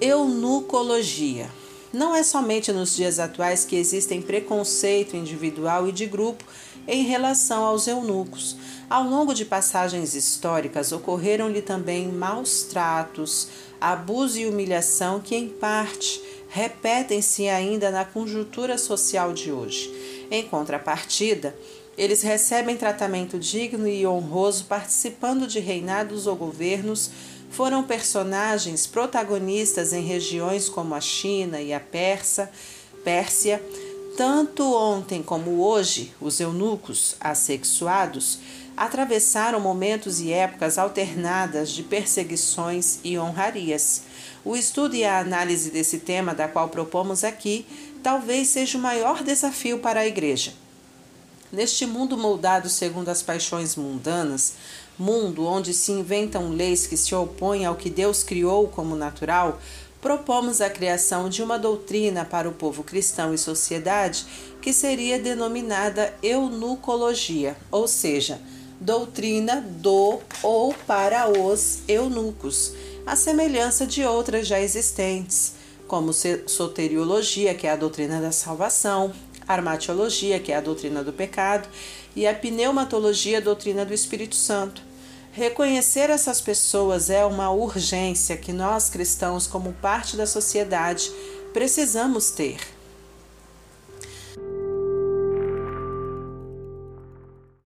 Eunucologia. Não é somente nos dias atuais que existem preconceito individual e de grupo em relação aos eunucos. Ao longo de passagens históricas, ocorreram-lhe também maus tratos, abuso e humilhação que, em parte, repetem-se ainda na conjuntura social de hoje. Em contrapartida, eles recebem tratamento digno e honroso participando de reinados ou governos, foram personagens protagonistas em regiões como a China e a Persa, Pérsia. Tanto ontem como hoje, os eunucos assexuados atravessaram momentos e épocas alternadas de perseguições e honrarias. O estudo e a análise desse tema, da qual propomos aqui, talvez seja o maior desafio para a Igreja. Neste mundo moldado segundo as paixões mundanas, mundo onde se inventam leis que se opõem ao que Deus criou como natural, propomos a criação de uma doutrina para o povo cristão e sociedade que seria denominada eunucologia, ou seja, doutrina do ou para os eunucos, a semelhança de outras já existentes, como soteriologia, que é a doutrina da salvação, armatiologia, que é a doutrina do pecado, e a pneumatologia, a doutrina do Espírito Santo. Reconhecer essas pessoas é uma urgência que nós cristãos, como parte da sociedade, precisamos ter.